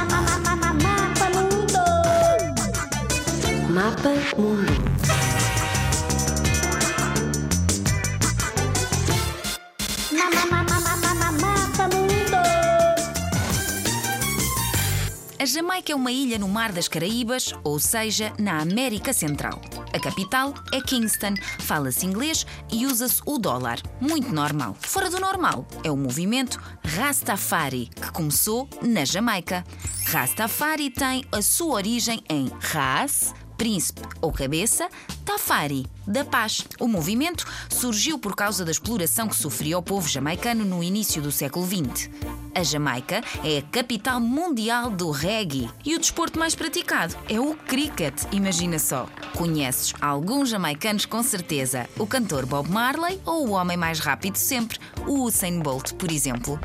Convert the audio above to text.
Mapa Mundo. Mapa Mundo. A Jamaica é uma ilha no Mar das Caraíbas, ou seja, na América Central. A capital é Kingston, fala-se inglês e usa-se o dólar. Muito normal. Fora do normal é o movimento Rastafari, que começou na Jamaica. Rastafari tem a sua origem em Ras, príncipe ou cabeça, Tafari, da paz. O movimento surgiu por causa da exploração que sofria o povo jamaicano no início do século XX. A Jamaica é a capital mundial do reggae e o desporto mais praticado é o cricket, imagina só. Conheces alguns jamaicanos com certeza, o cantor Bob Marley ou o homem mais rápido sempre, o Usain Bolt, por exemplo.